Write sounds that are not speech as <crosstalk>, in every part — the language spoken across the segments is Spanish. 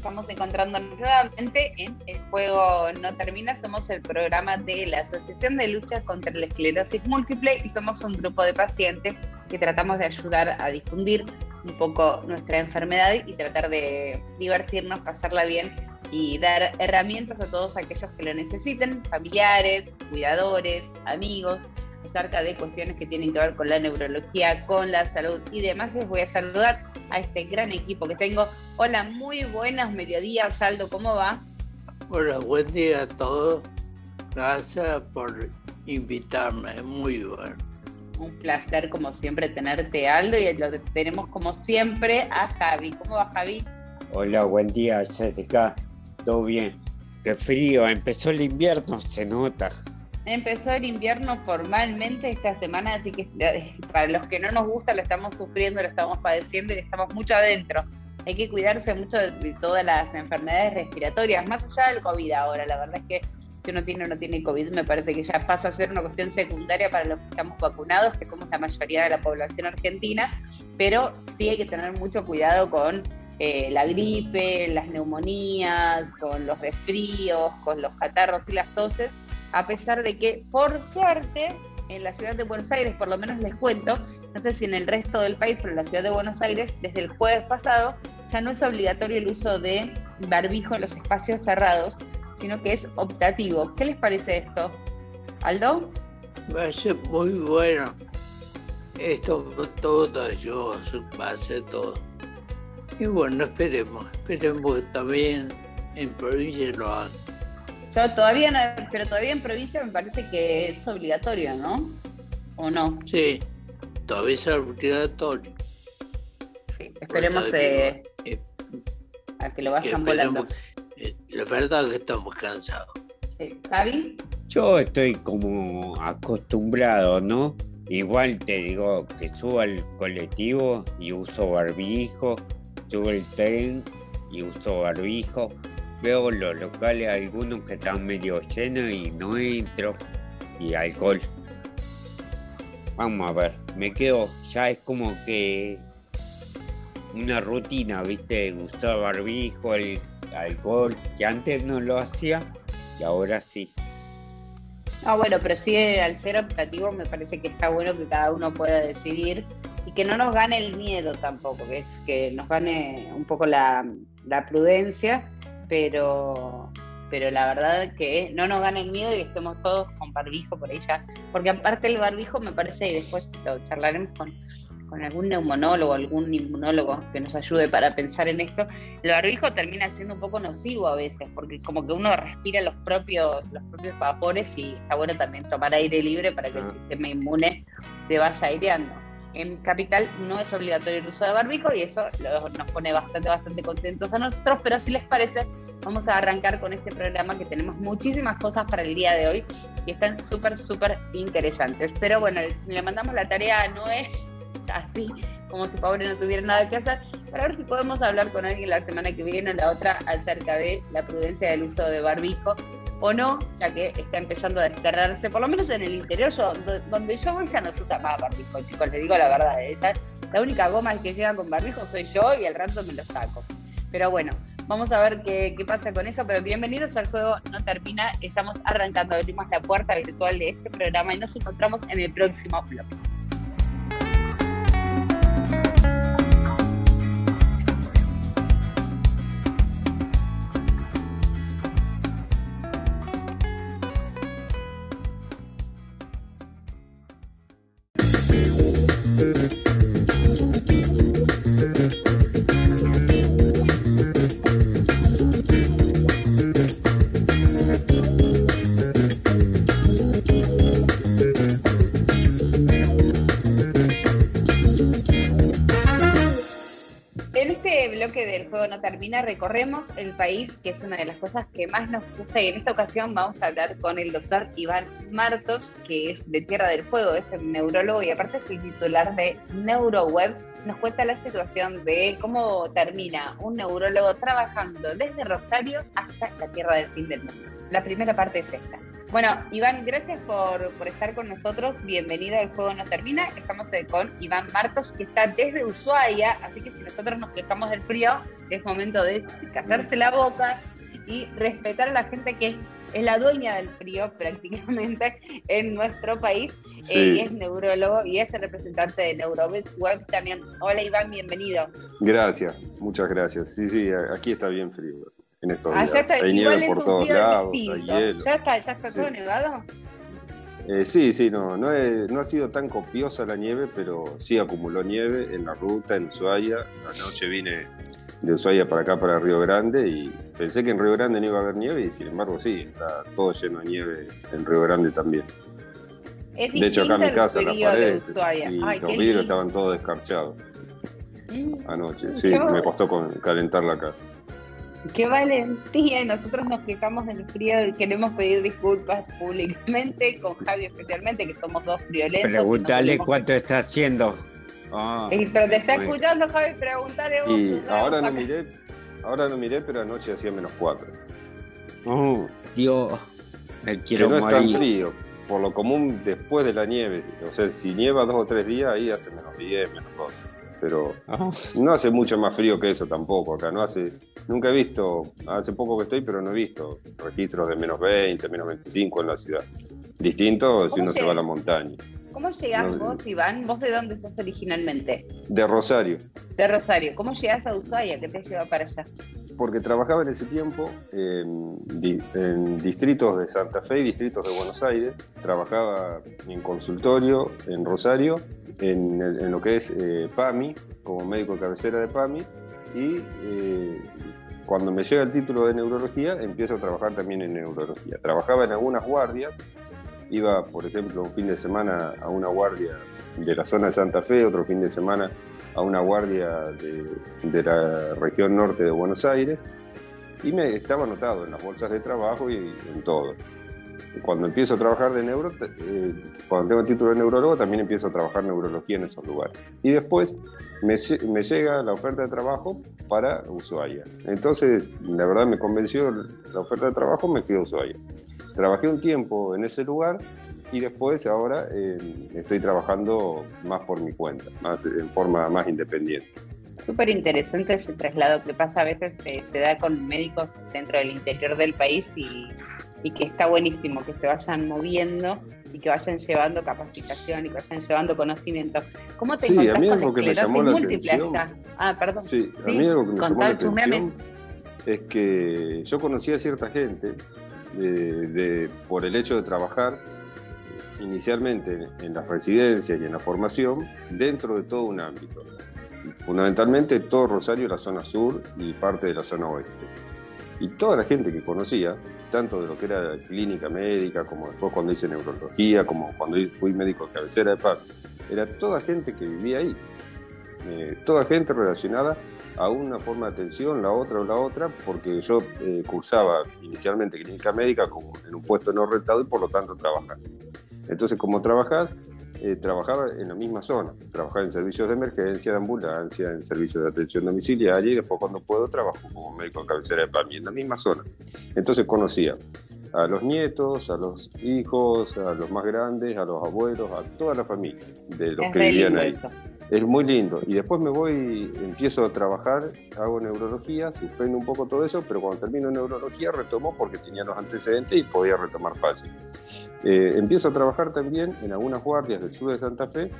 Estamos encontrándonos nuevamente en El Juego No Termina. Somos el programa de la Asociación de Lucha contra la Esclerosis Múltiple y somos un grupo de pacientes que tratamos de ayudar a difundir un poco nuestra enfermedad y tratar de divertirnos, pasarla bien y dar herramientas a todos aquellos que lo necesiten, familiares, cuidadores, amigos, acerca de cuestiones que tienen que ver con la neurología, con la salud y demás. Les voy a saludar a este gran equipo que tengo. Hola, muy buenos mediodías, Aldo, ¿cómo va? Hola, buen día a todos. Gracias por invitarme, muy bueno. Un placer, como siempre, tenerte, Aldo, y lo tenemos como siempre a Javi. ¿Cómo va, Javi? Hola, buen día, Jessica. ¿Todo bien? Qué frío, empezó el invierno, se nota. Empezó el invierno formalmente esta semana, así que eh, para los que no nos gusta lo estamos sufriendo, lo estamos padeciendo y estamos mucho adentro. Hay que cuidarse mucho de, de todas las enfermedades respiratorias, más allá del COVID ahora. La verdad es que si uno tiene o no tiene COVID, me parece que ya pasa a ser una cuestión secundaria para los que estamos vacunados, que somos la mayoría de la población argentina, pero sí hay que tener mucho cuidado con eh, la gripe, las neumonías, con los resfríos, con los catarros y las toses, a pesar de que, por suerte, en la ciudad de Buenos Aires, por lo menos les cuento, no sé si en el resto del país, pero en la ciudad de Buenos Aires, desde el jueves pasado, ya no es obligatorio el uso de barbijo en los espacios cerrados, sino que es optativo. ¿Qué les parece esto? ¿Aldo? Va a ser muy bueno. Esto todo ayuda, va a todo. Y bueno, esperemos, esperemos también en provincia lo hagan. Yo todavía no, pero todavía en provincia me parece que es obligatorio, ¿no? ¿O no? Sí, todavía es obligatorio. Sí, esperemos eh, Eh, a que lo que vayan volando. eh, La verdad es que estamos cansados. Sí. ¿Javi? Yo estoy como acostumbrado, ¿no? Igual te digo que subo al colectivo y uso barbijo, subo el tren y uso barbijo. Veo los locales, algunos que están medio llenos y no entro. Y alcohol. Vamos a ver, me quedo, ya es como que una rutina, ¿viste? Usar barbijo, el alcohol, que antes no lo hacía y ahora sí. Ah, bueno, pero sí, al ser optativo me parece que está bueno que cada uno pueda decidir y que no nos gane el miedo tampoco, que es que nos gane un poco la, la prudencia, pero, pero la verdad que no nos gane el miedo y estemos todos con barbijo por ahí ya, porque aparte el barbijo me parece, y después lo charlaremos con, con algún neumonólogo, algún inmunólogo que nos ayude para pensar en esto, el barbijo termina siendo un poco nocivo a veces, porque como que uno respira los propios, los propios vapores y está bueno también tomar aire libre para que el Ah. sistema inmune se vaya aireando. En Capital no es obligatorio el uso de barbijo y eso lo- nos pone bastante, bastante contentos a nosotros, pero si les parece, vamos a arrancar con este programa que tenemos muchísimas cosas para el día de hoy y están súper, súper interesantes. Pero bueno, le- mandamos la tarea a Noé, <laughs> así como si pobre no tuviera nada que hacer, para ver si podemos hablar con alguien la semana que viene o la otra acerca de la prudencia del uso de barbijo o no, ya que está empezando a desterrarse, por lo menos en el interior, yo, do- donde yo voy ya no se usa más barbijo, chicos, les digo la verdad, ¿eh? La única goma que llega con barbijo soy yo y al rato me lo saco. Pero bueno, vamos a ver qué, qué pasa con eso, pero bienvenidos al juego No Termina, estamos arrancando, abrimos la puerta virtual de este programa y nos encontramos en el próximo bloque. No termina, recorremos el país, que es una de las cosas que más nos gusta, y en esta ocasión vamos a hablar con el doctor Iván Martos, que es de Tierra del Fuego, es el neurólogo y aparte es el titular de NeuroWeb. Nos cuenta la situación de cómo termina un neurólogo trabajando desde Rosario hasta la Tierra del Fin del Mundo. La primera parte es esta. Bueno, Iván, gracias por, estar con nosotros. Bienvenido al Juego No Termina. Estamos con Iván Martos, que está desde Ushuaia, así que si nosotros nos quejamos del frío, es momento de callarse la boca y respetar a la gente que es la dueña del frío <laughs> prácticamente en nuestro país. Eh, es neurólogo y es el representante de Web también. Hola Iván, bienvenido. Gracias, muchas gracias. Sí, sí, aquí está bien frío en estos ah, días. hay nieve por todos lados, hay hielo. ¿Ya está, ya está todo nevado? Eh, sí, sí, no, no, no, ha sido tan copiosa la nieve, pero sí acumuló nieve en la ruta, en Ushuaia. Anoche vine de Ushuaia para acá, para Río Grande, y pensé que en Río Grande no iba a haber nieve, y sin embargo sí, está todo lleno de nieve en Río Grande también. de hecho, acá en mi casa, las paredes y los vidrios estaban todos descarchados. Mm. Anoche, sí, me costó calentar la casa. Qué valentía, nosotros nos quejamos del frío y queremos pedir disculpas públicamente, con Javi especialmente, que somos dos friolentos. Preguntale cuánto está haciendo. Ah, pero te está escuchando, Javi, pregúntale vos. Y ahora no miré, ahora no miré, pero anoche hacía menos cuatro. Oh, Dios, me quiero que no es tan frío, por lo común después de la nieve. O sea, si nieva dos o tres días, ahí hace menos 10, menos 12 pero ah. no hace mucho más frío que eso tampoco acá. No hace, nunca he visto, hace poco que estoy, pero no he visto registros de menos 20, menos 25 en la ciudad. Distinto si uno se va a la montaña. ¿Cómo llegás vos, Iván? ¿Vos de dónde sos originalmente? De Rosario. De Rosario. ¿Cómo llegás a Ushuaia? ¿Qué te lleva para allá? Porque trabajaba en ese tiempo en, distritos de Santa Fe y distritos de Buenos Aires. Trabajaba en consultorio en Rosario, en, lo que es eh, PAMI, como médico de cabecera de PAMI. Y eh, cuando me llega el título de neurología, empiezo a trabajar también en neurología. Trabajaba en algunas guardias iba, por ejemplo, un fin de semana a una guardia de la zona de Santa Fe, otro fin de semana a una guardia de, la región norte de Buenos Aires, y me estaba anotado en las bolsas de trabajo y en todo. Cuando empiezo a trabajar de neuro, eh, cuando tengo el título de neurólogo, también empiezo a trabajar neurología en esos lugares. Y después me, me llega la oferta de trabajo para Ushuaia. Entonces, la verdad me convenció la oferta de trabajo, me quedo Ushuaia. Trabajé un tiempo en ese lugar y después ahora eh, estoy trabajando más por mi cuenta, más en forma más independiente. Súper interesante ese traslado que pasa a veces, eh, se da con médicos dentro del interior del país y, y, que está buenísimo que se vayan moviendo y que vayan llevando capacitación y que vayan llevando conocimientos. ¿Cómo te sí, a mí algo que me llamó la atención. Ah, perdón. Sí, a mí algo que me llamó la atención es que yo conocía a cierta gente de, por el hecho de trabajar inicialmente en las residencias y en la formación dentro de todo un ámbito. Fundamentalmente todo Rosario, la zona sur y parte de la zona oeste. Y toda la gente que conocía, tanto de lo que era clínica médica, como después cuando hice neurología, como cuando fui médico de cabecera de PAC, era toda gente que vivía ahí. Eh, toda gente relacionada a una forma de atención, la otra o la otra, porque yo eh, cursaba inicialmente clínica médica como en un puesto no rentado y por lo tanto trabajaba. Entonces, como trabajas, eh, trabajaba en la misma zona, trabajaba en servicios de emergencia, de ambulancia, en servicios de atención domiciliaria y después cuando puedo trabajo como médico de cabecera de PAMI, en la misma zona. Entonces conocía a los nietos, a los hijos, a los más grandes, a los abuelos, a toda la familia de los que vivían ahí. Es muy lindo. Y después me voy, empiezo a trabajar, hago neurología, suspendo un poco todo eso, pero cuando termino neurología retomo porque tenía los antecedentes y podía retomar fácil. Eh, empiezo a trabajar también en algunas guardias del sur de Santa Fe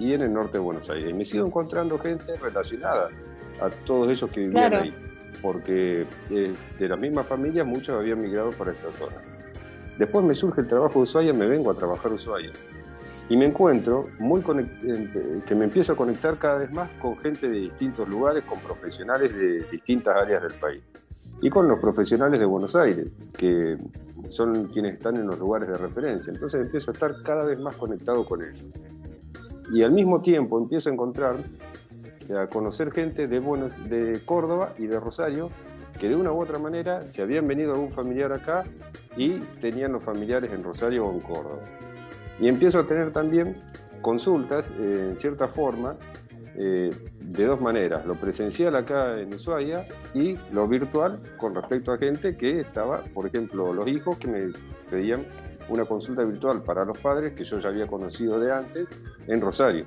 y en el norte de Buenos Aires. Y me sigo encontrando gente relacionada a todos esos que vivían ahí, porque de la misma familia muchos habían migrado para esa zona. Después me surge el trabajo de Ushuaia, me vengo a trabajar a Ushuaia y me encuentro muy que me empiezo a conectar cada vez más con gente de distintos lugares, con profesionales de distintas áreas del país y con los profesionales de Buenos Aires, que son quienes están en los lugares de referencia. Entonces empiezo a estar cada vez más conectado con ellos. Y al mismo tiempo empiezo a encontrar a conocer gente de, Buenos, de Córdoba y de Rosario que de una u otra manera se habían venido algún familiar acá y tenían los familiares en Rosario o en Córdoba. Y empiezo a tener también consultas, eh, en cierta forma, eh, de dos maneras, lo presencial acá en Ushuaia y lo virtual con respecto a gente que estaba, por ejemplo, los hijos que me pedían una consulta virtual para los padres que yo ya había conocido de antes en Rosario.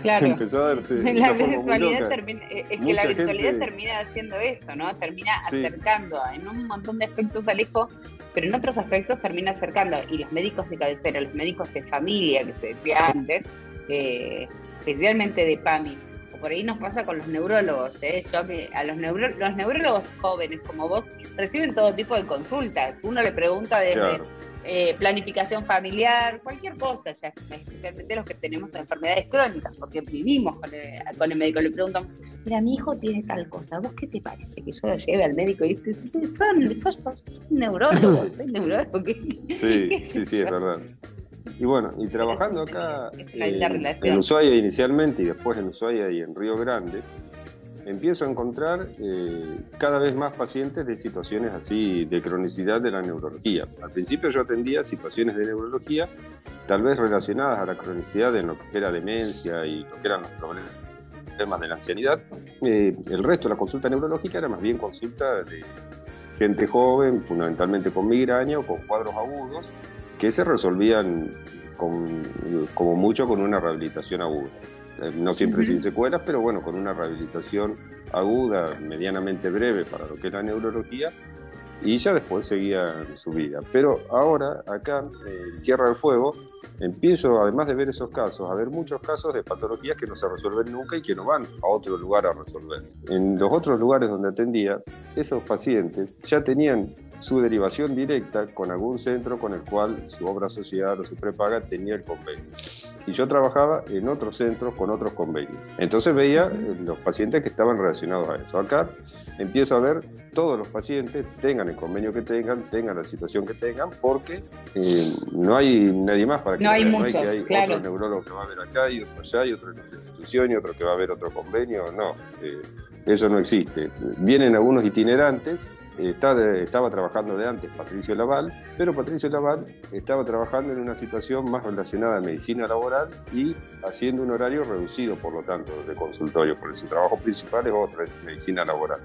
Claro. <laughs> Empezó a darse. <laughs> La virtualidad termina, eh, es que la virtualidad termina haciendo eso, ¿no? Termina acercando en un montón de aspectos al hijo, pero en otros aspectos termina acercando. Y los médicos de cabecera, los médicos de familia, que se decía antes, eh, especialmente de PAMI, por ahí nos pasa con los neurólogos, ¿eh? Yo, a los, los neurólogos jóvenes como vos reciben todo tipo de consultas. Uno le pregunta desde eh, planificación familiar, cualquier cosa, ya especialmente los que tenemos enfermedades crónicas, porque vivimos con el, médico, le preguntan, mira, mi hijo tiene tal cosa, ¿vos qué te parece? Que yo lo lleve al médico y dice, son, sos, sos neurólogo, <laughs> soy neurólogo. sí, sí, sí, es verdad. Y bueno, y trabajando acá eh, en Ushuaia inicialmente y después en Ushuaia y en Río Grande, empiezo a encontrar eh, cada vez más pacientes de situaciones así de cronicidad de la neurología. Al principio yo atendía situaciones de neurología, tal vez relacionadas a la cronicidad en lo que era demencia y lo que eran los problemas de la ancianidad. Eh, el resto de la consulta neurológica era más bien consulta de gente joven, fundamentalmente con migraña o con cuadros agudos, que se resolvían como mucho con una rehabilitación aguda. Eh, no siempre sin secuelas, pero bueno, con una rehabilitación aguda, medianamente breve para lo que es la neurología, y ya después seguía su vida. Pero ahora, acá, en Tierra del Fuego, empiezo, además de ver esos casos, a ver muchos casos de patologías que no se resuelven nunca y que no van a otro lugar a resolver. En los otros lugares donde atendía, esos pacientes ya tenían su derivación directa con algún centro con el cual su obra social o su prepaga tenía el convenio. Y yo trabajaba en otros centros con otros convenios. Entonces veía eh, los pacientes que estaban relacionados a eso. Acá empiezo a ver todos los pacientes, tengan el convenio que tengan, tengan la situación que tengan, porque eh, no hay nadie más para que no hay, no hay, que hay otro neurólogo que va a ver acá y otro allá y otro en otra institución y otro que va a ver otro convenio. No, eh, eso no existe. Vienen algunos itinerantes estaba trabajando de antes Patricio Laval, pero Patricio Laval estaba trabajando en una situación más relacionada a medicina laboral y haciendo un horario reducido, por lo tanto, de consultorio, porque su trabajo principal es otra, es medicina laboral.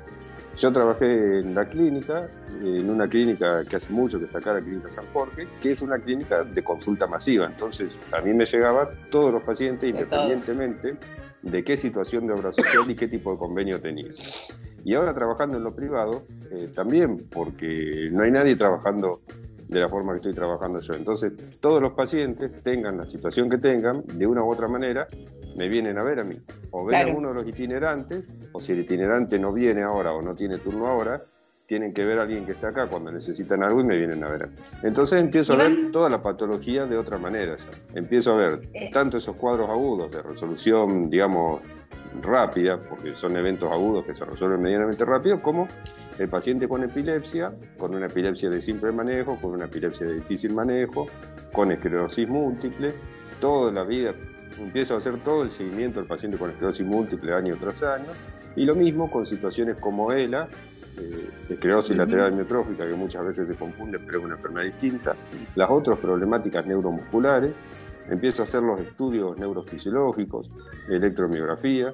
Yo trabajé en la clínica, en una clínica que hace mucho que está acá, la Clínica San Jorge, que es una clínica de consulta masiva. Entonces, a mí me llegaban todos los pacientes, independientemente de qué situación de obra social y qué tipo de convenio tenía. Y ahora trabajando en lo privado, eh, también, porque no hay nadie trabajando de la forma que estoy trabajando yo. Entonces, todos los pacientes, tengan la situación que tengan, de una u otra manera, me vienen a ver a mí. O ven a uno de los itinerantes, o si el itinerante no viene ahora o no tiene turno ahora, tienen que ver a alguien que está acá cuando necesitan algo y me vienen a ver. Entonces empiezo a ver toda la patología de otra manera. Empiezo a ver eh. tanto esos cuadros agudos de resolución, digamos, rápida, porque son eventos agudos que se resuelven medianamente rápido, como el paciente con epilepsia, con una epilepsia de simple manejo, con una epilepsia de difícil manejo, con esclerosis múltiple, toda la vida empiezo a hacer todo el seguimiento del paciente con esclerosis múltiple año tras año, y lo mismo con situaciones como ELA, eh, esclerosis lateral miotrófica, que muchas veces se confunde, pero es una enfermedad distinta, las otras problemáticas neuromusculares, empiezo a hacer los estudios neurofisiológicos, electromiografía,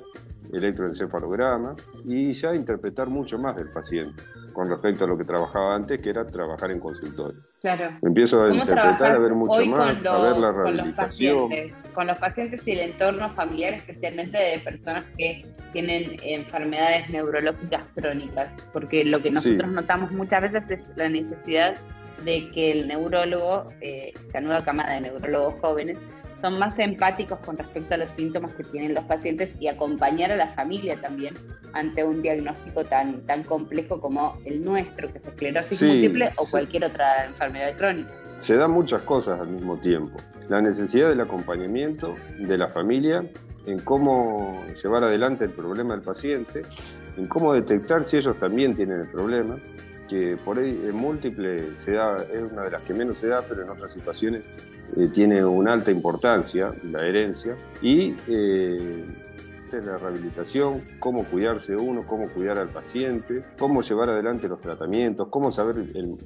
electroencefalograma y ya interpretar mucho más del paciente con respecto a lo que trabajaba antes, que era trabajar en consultorio. Claro. Empiezo a interpretar, a ver mucho más, a ver la rehabilitación. Con los, pacientes, y el entorno familiar, especialmente de personas que tienen enfermedades neurológicas crónicas, porque lo que nosotros notamos muchas veces es la necesidad de que el neurólogo, eh, la nueva camada de neurólogos jóvenes, son más empáticos con respecto a los síntomas que tienen los pacientes y acompañar a la familia también ante un diagnóstico tan, tan complejo como el nuestro, que es esclerosis múltiple o cualquier otra enfermedad crónica. Se dan muchas cosas al mismo tiempo. La necesidad del acompañamiento de la familia en cómo llevar adelante el problema del paciente, en cómo detectar si ellos también tienen el problema, que por ahí múltiple se da, es una de las que menos se da, pero en otras situaciones eh, tiene una alta importancia, la herencia, y eh, la rehabilitación, cómo cuidarse uno, cómo cuidar al paciente, cómo llevar adelante los tratamientos, cómo saber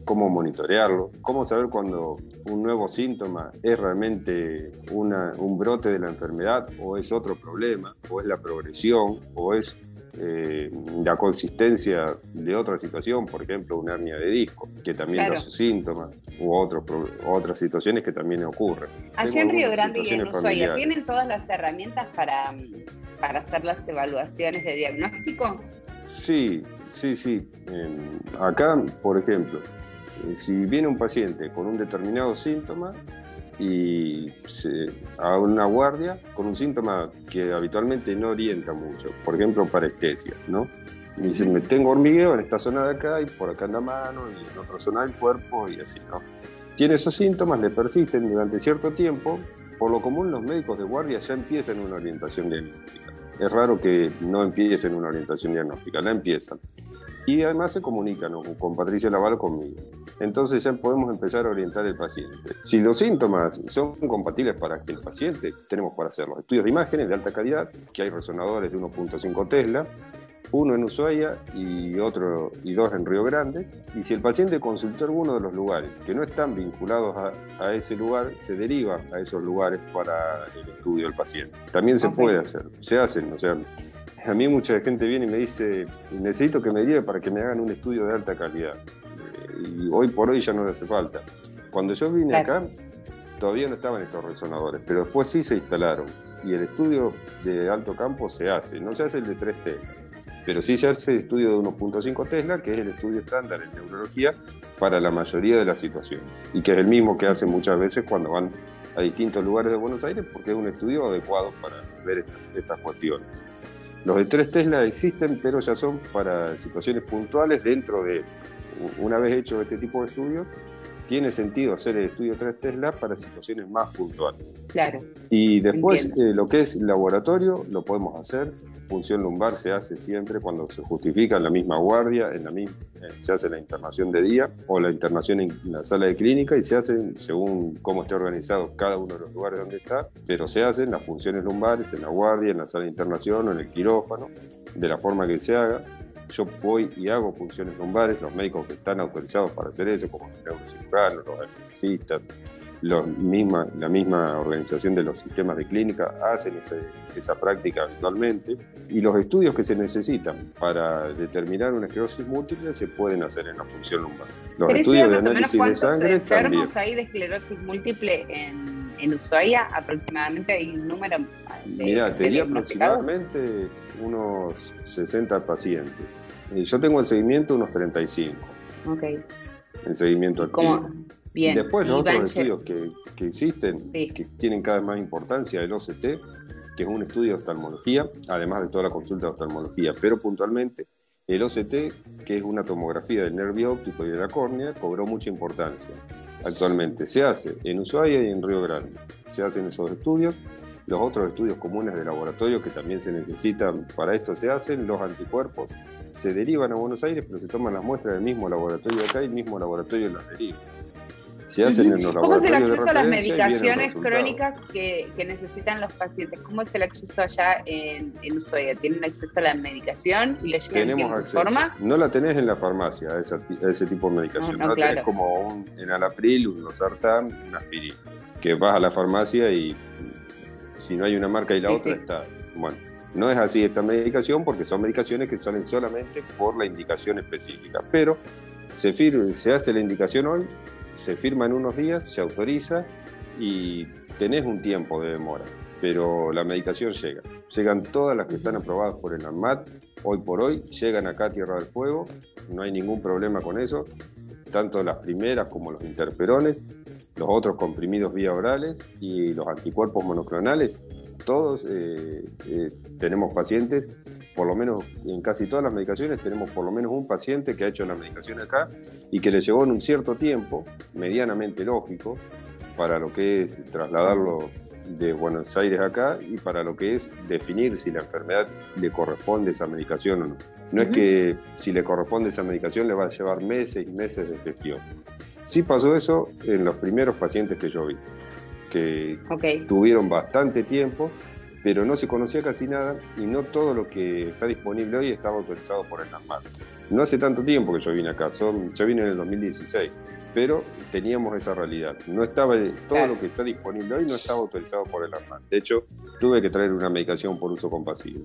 cómo monitorearlo, cómo saber cuando un nuevo síntoma es realmente un brote de la enfermedad o es otro problema, o es la progresión, o es eh, la consistencia de otra situación, por ejemplo, una hernia de disco, que también da sus síntomas, u otros, otras situaciones que también ocurren. Allí en Río Grande y en Ushuaia, ¿tienen todas las herramientas para, para hacer las evaluaciones de diagnóstico? Sí, sí, sí. acá, por ejemplo, eh, si viene un paciente con un determinado síntoma, y se, a una guardia con un síntoma que habitualmente no orienta mucho, por ejemplo, parestesia, ¿no? Y dice, me tengo hormigueo en esta zona de acá y por acá en la mano y en otra zona del cuerpo y así, ¿no? Tiene esos síntomas, le persisten durante cierto tiempo, por lo común los médicos de guardia ya empiezan una orientación diagnóstica. Es raro que no empiecen una orientación diagnóstica, la empiezan y además se comunican con Patricia Laval conmigo. Entonces ya podemos empezar a orientar al paciente. Si los síntomas son compatibles para el paciente, tenemos para hacer los estudios de imágenes de alta calidad, que hay resonadores de 1.5 Tesla, uno en Ushuaia y otro y dos en Río Grande. Y si el paciente consultó alguno de los lugares que no están vinculados a, ese lugar, se deriva a esos lugares para el estudio del paciente. También se puede hacer, se hacen, o sea, a mí mucha gente viene y me dice, necesito que me lleve para que me hagan un estudio de alta calidad. Y hoy por hoy ya no le hace falta. Cuando yo vine acá, todavía no estaban estos resonadores, pero después sí se instalaron. Y el estudio de alto campo se hace, no se hace el de 3 Tesla, pero sí se hace el estudio de 1.5 Tesla, que es el estudio estándar en neurología para la mayoría de las situaciones. Y que es el mismo que hacen muchas veces cuando van a distintos lugares de Buenos Aires, porque es un estudio adecuado para ver estas, estas cuestiones. Los de 3 Tesla existen, pero ya son para situaciones puntuales dentro de, una vez hecho este tipo de estudios, tiene sentido hacer el estudio 3 Tesla para situaciones más puntuales. Claro. Y después eh, lo que es laboratorio lo podemos hacer. Función lumbar se hace siempre cuando se justifica en la misma guardia, en la misma, eh, se hace la internación de día o la internación en la sala de clínica y se hacen según cómo esté organizado cada uno de los lugares donde está, pero se hacen las funciones lumbares en la guardia, en la sala de internación o en el quirófano, de la forma que se haga yo voy y hago funciones lumbares, los médicos que están autorizados para hacer eso, como los neurocirujanos, los anestesistas, los misma, la misma organización de los sistemas de clínica hacen esa práctica habitualmente y los estudios que se necesitan para determinar una esclerosis múltiple se pueden hacer en la función lumbar. Los estudios de análisis de sangre enfermos hay de esclerosis múltiple en, en Ushuaia? Aproximadamente hay un número Mira, tenía aproximadamente unos 60 pacientes. Yo tengo el seguimiento unos 35. Ok. El seguimiento activo. Bien. Después los otros estudios que, que existen, que tienen cada vez más importancia, el OCT, que es un estudio de oftalmología, además de toda la consulta de oftalmología, pero puntualmente el OCT, que es una tomografía del nervio óptico y de la córnea, cobró mucha importancia actualmente. Se hace en Ushuaia y en Río Grande. Se hacen esos estudios los otros estudios comunes de laboratorio que también se necesitan para esto se hacen, los anticuerpos se derivan a Buenos Aires, pero se toman las muestras del mismo laboratorio de acá y el mismo laatorio las deriva. Se hacen en los ¿Cómo es el acceso a las medicaciones crónicas que, necesitan los pacientes? ¿Cómo es el acceso allá en, en Ushuaia? ¿Tienen acceso a la medicación y Tenemos acceso. forma? No la tenés en la farmacia, ese, tipo de medicación. No, la tenés como un, en Alapril, un Losartán, una aspirina. Que vas a la farmacia y si no hay una marca y la otra está. Bueno, no es así esta medicación porque son medicaciones que salen solamente por la indicación específica. Pero se, firma, se hace la indicación hoy, se firma en unos días, se autoriza y tenés un tiempo de demora. Pero la medicación llega. Llegan todas las que están aprobadas por el ANMAT. Hoy por hoy llegan acá a Tierra del Fuego. No hay ningún problema con eso. Tanto las primeras como los interferones los otros comprimidos vía orales y los anticuerpos monoclonales, todos eh, eh, tenemos pacientes, por lo menos en casi todas las medicaciones tenemos por lo menos un paciente que ha hecho la medicación acá y que le llevó en un cierto tiempo, medianamente lógico, para lo que es trasladarlo de Buenos Aires acá y para lo que es definir si la enfermedad le corresponde esa medicación o no. No es que si le corresponde esa medicación le va a llevar meses y meses de gestión. Sí pasó eso en los primeros pacientes que yo vi, que tuvieron bastante tiempo pero no se conocía casi nada y no todo lo que está disponible hoy estaba autorizado por el ANMAT. No hace tanto tiempo que yo vine acá, son, yo vine en el 2016, pero teníamos esa realidad. No estaba, todo lo que está disponible hoy no estaba autorizado por el ANMAT. De hecho, tuve que traer una medicación por uso compasivo.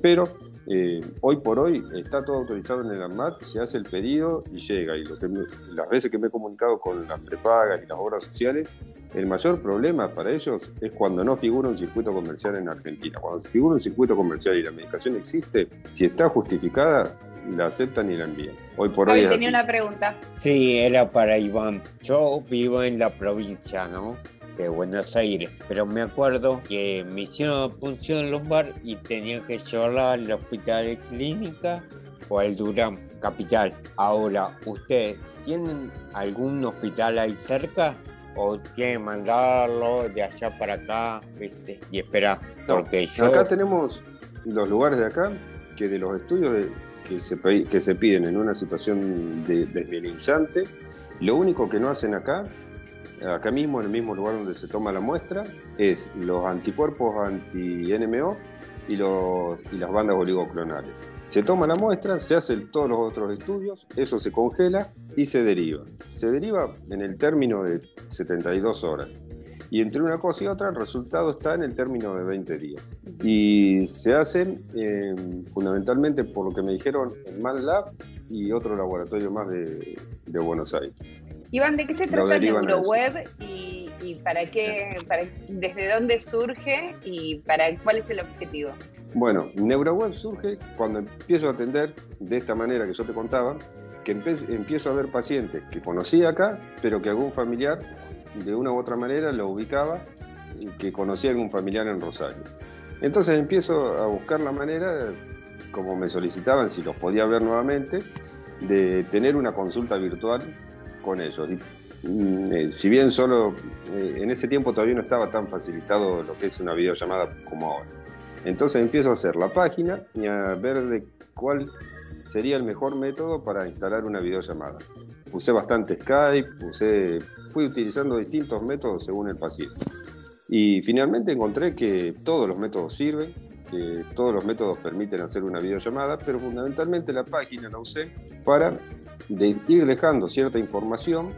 Pero eh, hoy por hoy está todo autorizado en el ANMAT, se hace el pedido y llega. Y lo que las veces que me he comunicado con las prepagas y las obras sociales, el mayor problema para ellos es cuando no figura un circuito comercial en Argentina. Cuando figura un circuito comercial y la medicación existe, si está justificada, la aceptan y la envían. Hoy por hoy. tenía una pregunta. Sí, era para Iván. Yo vivo en la provincia, ¿no? De Buenos Aires, pero me acuerdo que me hicieron punción lumbar y tenía que llevarla al hospital de clínica o al Durán, capital. Ahora, ¿ustedes tienen algún hospital ahí cerca? ¿O tienen que mandarlo de allá para acá y esperar? Porque Acá tenemos los lugares de acá que de los estudios que, se, que se piden en una situación de, lo único que no hacen acá acá mismo, en el mismo lugar donde se toma la muestra, es los anticuerpos anti-NMO y, las bandas oligoclonales. Se toma la muestra, se hacen todos los otros estudios, eso se congela y se deriva. Se deriva en el término de 72 horas. Y entre una cosa y otra el resultado está en el término de 20 días. Y se hacen eh, fundamentalmente por lo que me dijeron en ManLab y otro laboratorio más de Buenos Aires. Iván, ¿de qué se trata NeuroWeb y, y, para qué, para, desde dónde surge y para cuál es el objetivo? Bueno, NeuroWeb surge cuando empiezo a atender de esta manera que yo te contaba, que empiezo a ver pacientes que conocía acá, pero que algún familiar de una u otra manera lo ubicaba y que conocía algún familiar en Rosario. Entonces empiezo a buscar la manera, como me solicitaban, si los podía ver nuevamente, de tener una consulta virtual con ellos. Mm, eh, si bien solo eh, en ese tiempo todavía no estaba tan facilitado lo que es una videollamada como ahora. Entonces empiezo a hacer la página y a ver de cuál sería el mejor método para instalar una videollamada. Usé bastante Skype, usé, fui utilizando distintos métodos según el paciente. Y finalmente encontré que todos los métodos sirven, que todos los métodos permiten hacer una videollamada, pero fundamentalmente la página la usé para de ir dejando cierta información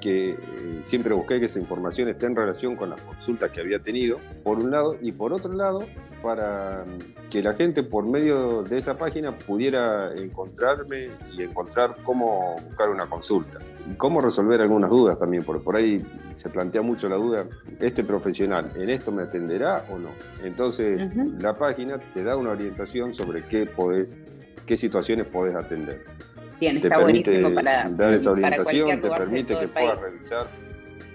que eh, siempre busqué que esa información esté en relación con las consultas que había tenido, por un lado, y por otro lado, para que la gente por medio de esa página pudiera encontrarme y encontrar cómo buscar una consulta. Y cómo resolver algunas dudas también, porque por ahí se plantea mucho la duda, ¿este profesional en esto me atenderá o no? Entonces, la página te da una orientación sobre qué, podés, qué situaciones podés atender te permite dar esa orientación, te permite que puedas revisar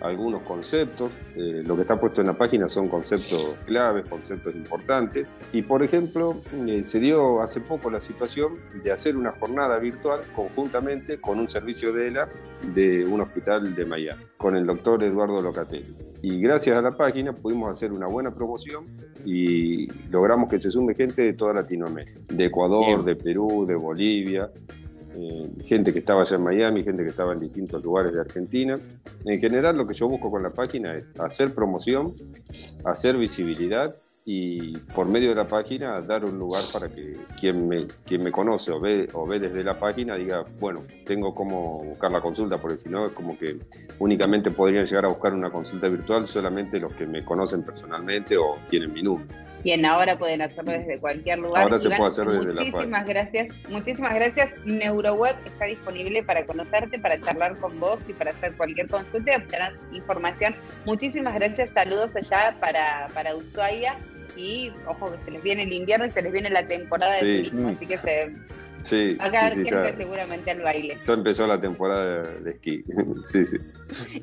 algunos conceptos. Eh, lo que está puesto en la página son conceptos claves, conceptos importantes. Y por ejemplo, eh, se dio hace poco la situación de hacer una jornada virtual conjuntamente con un servicio de ELA de un hospital de Miami, con el doctor Eduardo Locatelli. Y gracias a la página pudimos hacer una buena promoción y logramos que se sume gente de toda Latinoamérica, de Ecuador, de Perú, de Bolivia, eh, gente que estaba allá en Miami, gente que estaba en distintos lugares de Argentina. En general lo que yo busco con la página es hacer promoción, hacer visibilidad y por medio de la página dar un lugar para que quien me, quien me conoce o ve, o ve desde la página diga, bueno, tengo cómo buscar la consulta, porque si no es como que únicamente podrían llegar a buscar una consulta virtual solamente los que me conocen personalmente o tienen mi número. Bien, ahora pueden hacerlo desde cualquier lugar. Ahora se puede hacer desde muchísimas gracias, muchísimas gracias. NeuroWeb está disponible para conocerte, para charlar con vos y para hacer cualquier consulta y obtener información. Muchísimas gracias, saludos allá para, para Ushuaia y ojo que se les viene el invierno y se les viene la temporada de turismo, así que se Sí, Acá sí, seguramente al baile. Ya empezó la temporada de, esquí. <laughs> sí, sí.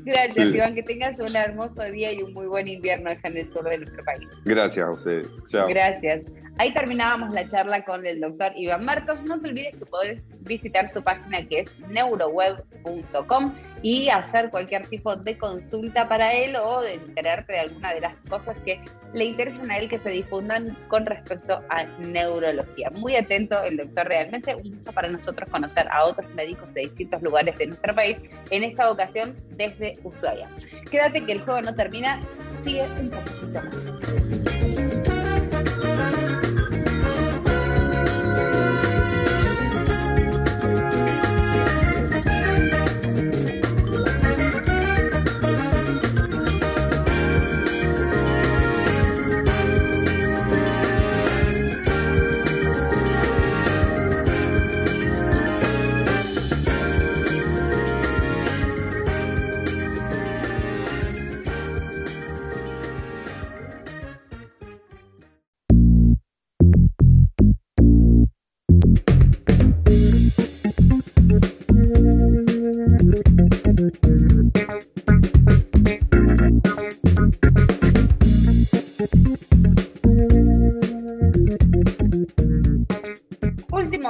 Gracias, Iván. Que tengas un hermoso día y un muy buen invierno en el sur de nuestro país. Gracias a ustedes. Chao. Gracias. Ahí terminábamos la charla con el doctor Iván Marcos. No te olvides que podés visitar su página que es neuroweb.com y hacer cualquier tipo de consulta para él o de enterarte de alguna de las cosas que le interesan a él que se difundan con respecto a neurología. Muy atento el doctor realmente, un gusto para nosotros conocer a otros médicos de distintos lugares de nuestro país, en esta ocasión desde Ushuaia. Quédate que el juego no termina, sigue un poquito más.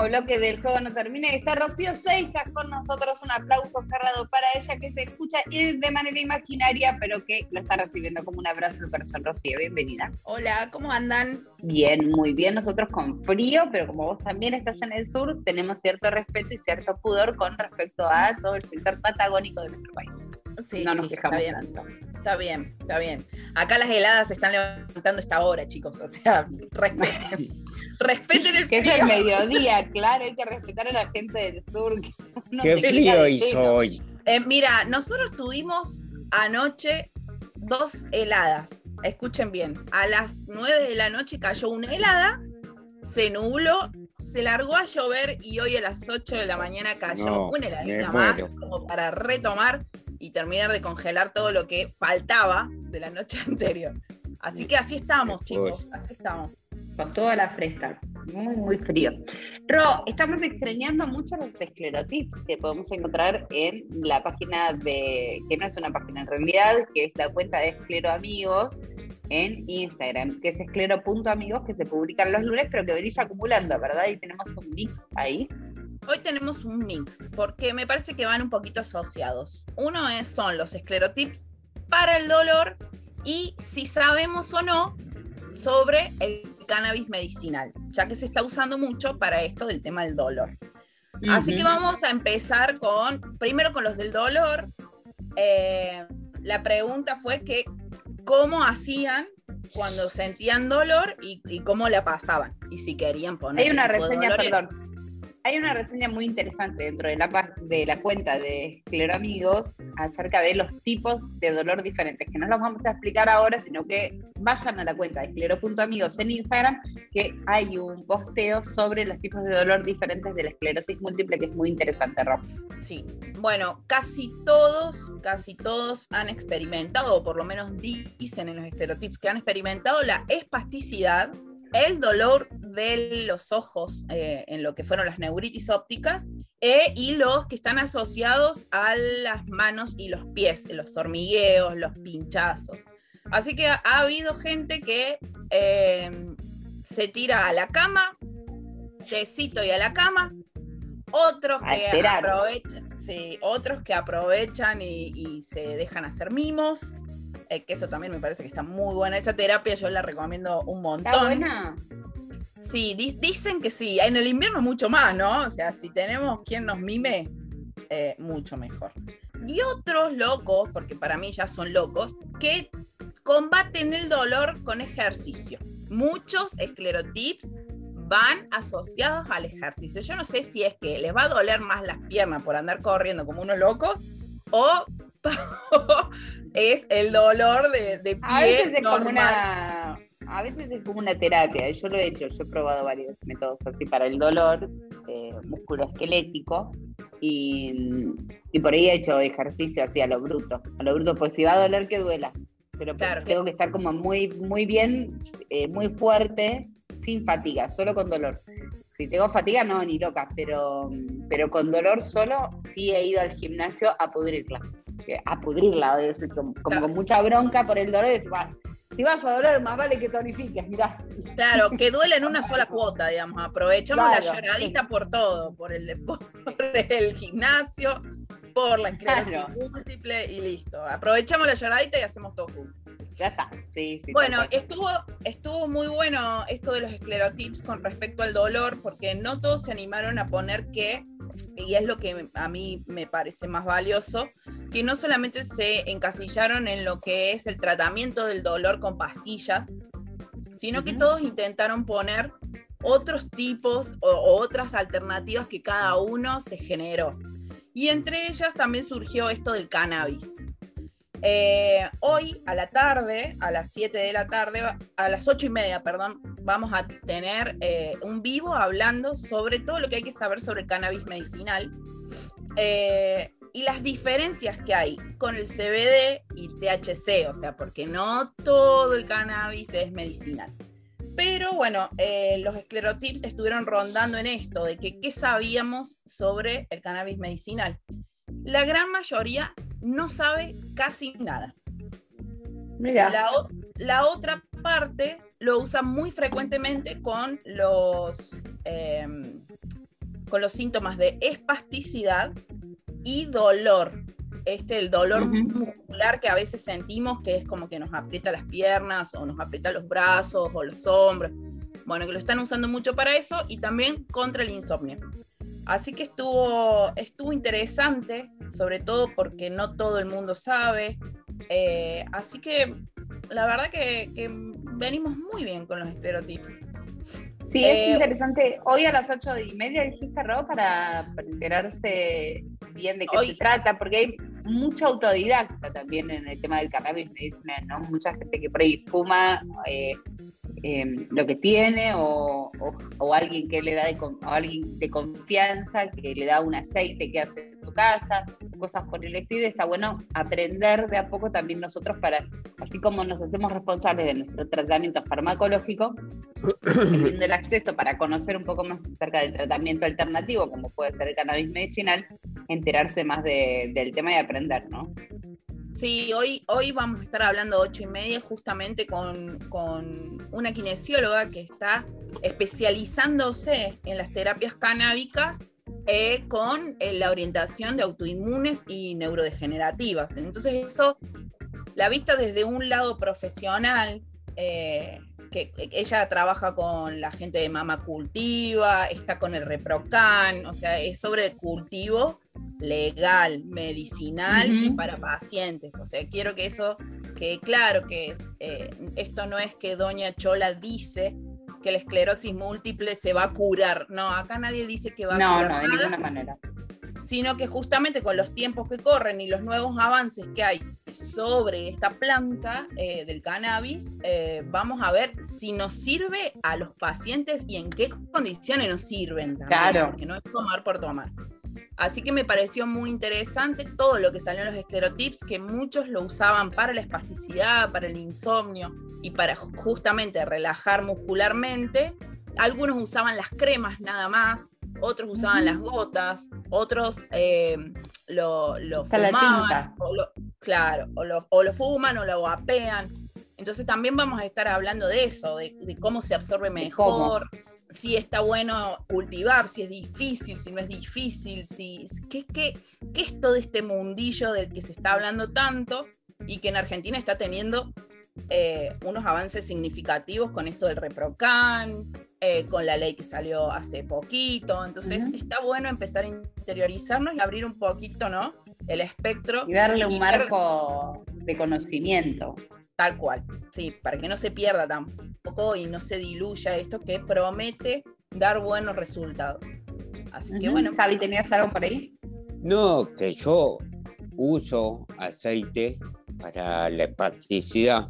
Bloque del juego no termina. Está Rocío Seijas con nosotros. Un aplauso cerrado para ella que se escucha de manera imaginaria, pero que lo está recibiendo como un abrazo al corazón. Rocío, bienvenida. Hola, ¿cómo andan? Bien, muy bien. Nosotros con frío, pero como vos también estás en el sur, tenemos cierto respeto y cierto pudor con respecto a todo el sector patagónico de nuestro país. Sí, no nos quejamos está bien. tanto. Está bien, está bien. Acá las heladas se están levantando esta hora, chicos. O sea, <laughs> respeten, respeten el frío. Que es el mediodía, <laughs> claro, hay que respetar a la gente del sur. ¿Qué frío hizo hoy? Eh, mira, nosotros tuvimos anoche dos heladas. Escuchen bien, a las nueve de la noche cayó una helada, se nubló, se largó a llover y hoy a las 8 de la mañana cayó una heladita más como para retomar y terminar de congelar todo lo que faltaba de la noche <laughs> anterior. Así que así estamos, chicos, así estamos. Con toda la fresca, muy, muy frío. Ro, estamos extrañando mucho los esclerotips que podemos encontrar en la página de, que no es una página en realidad, que es la cuenta de Escleroamigos en Instagram, que es esclero.amigos, que se publican los lunes, pero que venís acumulando, ¿verdad? Y tenemos un mix ahí. Hoy tenemos un mix, porque me parece que van un poquito asociados. Uno es, son los esclerotips para el dolor y si sabemos o no sobre el cannabis medicinal, ya que se está usando mucho para esto del tema del dolor. Así que vamos a empezar con, primero con los del dolor. Eh, la pregunta fue que cómo hacían cuando sentían dolor y, cómo la pasaban y si querían poner. Hay una reseña, perdón hay una reseña muy interesante dentro de la, de la cuenta de Escleroamigos acerca de los tipos de dolor diferentes, que no los vamos a explicar ahora, sino que vayan a la cuenta de esclero.amigos en Instagram, que hay un posteo sobre los tipos de dolor diferentes de la esclerosis múltiple, que es muy interesante, Rob. Sí, bueno, casi todos, casi todos han experimentado, o por lo menos dicen en los estereotipos que han experimentado la espasticidad el dolor de los ojos eh, en lo que fueron las neuritis ópticas eh, y los que están asociados a las manos y los pies, los hormigueos, los pinchazos. Así que ha, habido gente que em, se tira a la cama, tecito y a la cama, otros que aprovechan, sí, otros que aprovechan y, y se dejan hacer mimos, eh, que eso también me parece que está muy buena. Esa terapia yo la recomiendo un montón. ¿Está buena? Sí, dicen que sí. En el invierno mucho más, ¿no? O sea, si tenemos quien nos mime, eh, mucho mejor. Y otros locos, porque para mí ya son locos, que combaten el dolor con ejercicio. Muchos esclerotips van asociados al ejercicio. Yo no sé si es que les va a doler más las piernas por andar corriendo como unos locos o <laughs> es el dolor de, de pie a veces es Como una, a veces es como una terapia, yo lo he hecho, yo he probado varios métodos así para el dolor eh, musculoesquelético y, y, por ahí he hecho ejercicio así a lo bruto, a lo bruto, pues si va a doler que duela, pero pues tengo que estar como muy, muy bien, eh, muy fuerte, sin fatiga, solo con dolor. Si tengo fatiga, no, ni loca, pero, pero con dolor solo sí he ido al gimnasio a pudrirla a pudrirla, como, con mucha bronca por el dolor, si vas a doler, más vale que tonifiques, mirá. Claro, que duele en una sola cuota, digamos. Aprovechamos la lloradita por todo, por el, el gimnasio, por la esclerosis múltiple y listo. Aprovechamos la lloradita y hacemos todo juntos. Ya está. Sí, sí, bueno, estuvo, estuvo muy bueno esto de los esclerotips con respecto al dolor, porque no todos se animaron a poner que, y es lo que a mí me parece más valioso, que no solamente se encasillaron en lo que es el tratamiento del dolor con pastillas, sino que todos intentaron poner otros tipos o, otras alternativas que cada uno se generó. Y entre ellas también surgió esto del cannabis. Eh, hoy a la tarde, a las 7 de la tarde, a las 8 y media, perdón, vamos a tener eh, un vivo hablando sobre todo lo que hay que saber sobre el cannabis medicinal. Eh, y las diferencias que hay con el CBD y THC, o sea, porque no todo el cannabis es medicinal. Pero bueno, los esclerotips estuvieron rondando en esto, de que qué sabíamos sobre el cannabis medicinal. La gran mayoría no sabe casi nada. La, la, otra parte lo usa muy frecuentemente con los, em, con los síntomas de espasticidad y dolor. Este, el dolor muscular que a veces sentimos, que es como que nos aprieta las piernas o nos aprieta los brazos o los hombros. Bueno, que lo están usando mucho para eso y también contra el insomnio. Así que estuvo, estuvo interesante, sobre todo porque no todo el mundo sabe. Eh, así que la verdad que, venimos muy bien con los estereotipos. Sí, es eh, interesante. Hoy a las ocho y media dijiste, Ro, para, enterarse bien de qué se trata, porque hay mucha autodidacta también en el tema del cannabis medicinal, ¿no? Mucha gente que por ahí fuma eh, Em, lo que tiene o, alguien que le da de, alguien de confianza que le da un aceite que hace en tu casa, cosas por el estilo. Está bueno aprender de a poco también nosotros para, así como nos hacemos responsables de nuestro tratamiento farmacológico, <coughs> teniendo el acceso para conocer un poco más acerca del tratamiento alternativo, como puede ser el cannabis medicinal, enterarse más del tema y aprender, ¿no? Sí, hoy, hoy vamos a estar hablando ocho y media justamente con, una kinesióloga que está especializándose en las terapias canábicas eh, con eh, la orientación de autoinmunes y neurodegenerativas. Entonces eso, la vista desde un lado profesional, eh, que, ella trabaja con la gente de Mama Cultiva, está con el Reprocan, o sea, es sobre cultivo legal, medicinal y para pacientes. O sea, quiero que eso quede claro, que es, eh, esto no es que Doña Chola dice que la esclerosis múltiple se va a curar. No, acá nadie dice que va a curar. No, no, de ninguna manera. Sino que justamente con los tiempos que corren y los nuevos avances que hay sobre esta planta eh, del cannabis, eh, vamos a ver si nos sirve a los pacientes y en qué condiciones nos sirven también. Claro. Porque no es tomar por tomar. Así que me pareció muy interesante todo lo que salió en los esclerotips, que muchos lo usaban para la espasticidad, para el insomnio y para justamente relajar muscularmente. Algunos usaban las cremas nada más, otros usaban las gotas, otros eh, lo, fumaban, claro, o lo, fuman o lo guapean. Entonces también vamos a estar hablando de eso, de, cómo se absorbe mejor si está bueno cultivar, si es difícil, si no es difícil, si, ¿qué, qué, qué es todo este mundillo del que se está hablando tanto y que en Argentina está teniendo eh, unos avances significativos con esto del ReproCan, eh, con la ley que salió hace poquito. Entonces está bueno empezar a interiorizarnos y abrir un poquito, ¿no? El espectro. Y darle un marco de conocimiento. Tal cual, sí, para que no se pierda tampoco y no se diluya esto que promete dar buenos resultados. Así que bueno. Javi, ¿tenías algo por ahí? No, que yo uso aceite para la hepaticidad,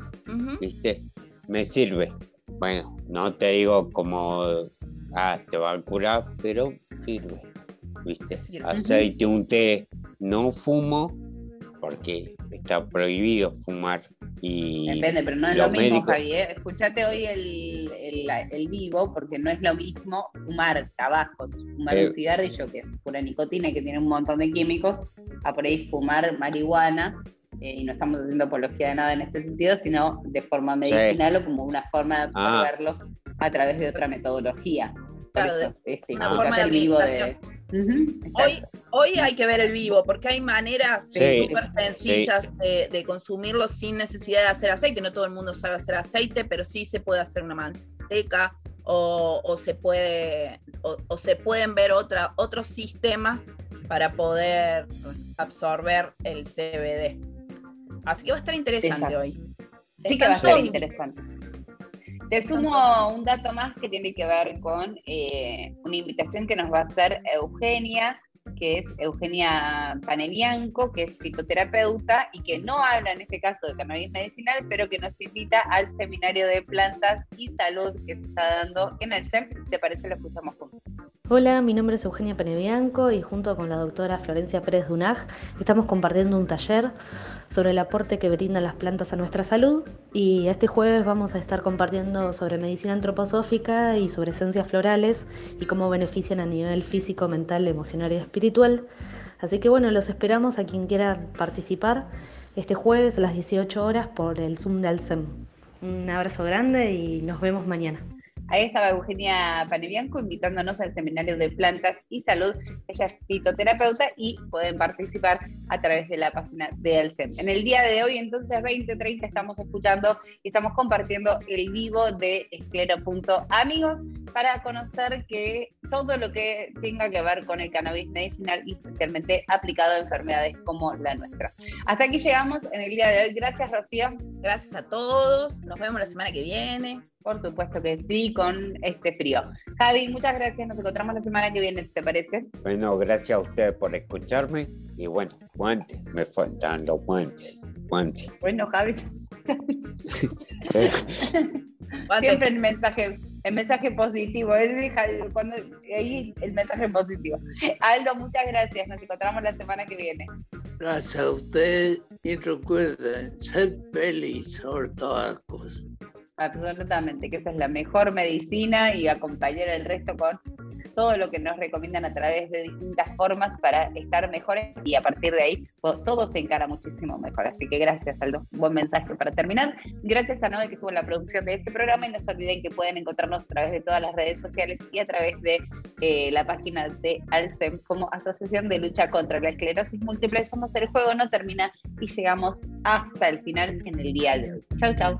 ¿viste? Me sirve. Bueno, no te digo como, ah, te va a curar, pero sirve, ¿viste? Aceite, un té, no fumo porque está prohibido fumar Depende, pero no es lo mismo, Javier. ¿eh? Escuchate hoy el, vivo, porque no es lo mismo fumar tabaco, fumar un eh. cigarrillo, que es pura nicotina y que tiene un montón de químicos, a por ahí fumar marihuana. Eh, y no estamos haciendo apología de nada en este sentido, sino de forma medicinal o como una forma de ah. absorberlo a través de otra metodología. Claro, de, este, una forma de vivo de, hoy, hoy hay que ver el vivo, porque hay maneras súper sencillas de, consumirlo sin necesidad de hacer aceite. No todo el mundo sabe hacer aceite, pero sí se puede hacer una manteca o, se, puede, o, se pueden ver otra, otros sistemas para poder absorber el CBD. Así que va a estar interesante hoy. Sí que va a estar interesante. Te sumo un dato más que tiene que ver con eh, una invitación que nos va a hacer Eugenia, que es Eugenia Panebianco, que es fitoterapeuta y que no habla en este caso de cannabis medicinal, pero que nos invita al seminario de plantas y salud que se está dando en el CEM. Si te parece, lo escuchamos juntos. Hola, mi nombre es Eugenia Penebianco y junto con la doctora Florencia Pérez Dunaj estamos compartiendo un taller sobre el aporte que brindan las plantas a nuestra salud y este jueves vamos a estar compartiendo sobre medicina antroposófica y sobre esencias florales y cómo benefician a nivel físico, mental, emocional y espiritual. Así que bueno, los esperamos a quien quiera participar este jueves a las 18 horas por el Zoom de Alcem. Un abrazo grande y nos vemos mañana. Ahí estaba Eugenia Panebianco invitándonos al seminario de plantas y salud. Ella es fitoterapeuta y pueden participar a través de la página de Alcem. En el día de hoy, entonces, 2030, estamos escuchando y estamos compartiendo el vivo de esclero.amigos para conocer que todo lo que tenga que ver con el cannabis medicinal y especialmente aplicado a enfermedades como la nuestra. Hasta aquí llegamos en el día de hoy. Gracias, Rocío. Gracias a todos. Nos vemos la semana que viene. Por supuesto que sí, con este frío. Javi, muchas gracias. Nos encontramos la semana que viene, ¿te parece? Bueno, gracias a ustedes por escucharme. Y bueno, guantes, me faltan los guantes. Guantes. Bueno, Javi. <laughs> Siempre el mensaje, el mensaje positivo. Cuando, ahí el mensaje positivo. Aldo, muchas gracias. Nos encontramos la semana que viene. Gracias a ustedes y recuerden ser feliz sobre todas las cosas. Absolutamente, que esa es la mejor medicina y acompañar el resto con todo lo que nos recomiendan a través de distintas formas para estar mejores y a partir de ahí pues, todo se encara muchísimo mejor. Así que gracias, Aldo. Buen mensaje para terminar. Gracias a Noé que estuvo en la producción de este programa y no se olviden que pueden encontrarnos a través de todas las redes sociales y a través de eh, la página de Alcem como Asociación de Lucha contra la Esclerosis Múltiple. Somos el juego no termina y llegamos hasta el final en el día de hoy. Chau, chau.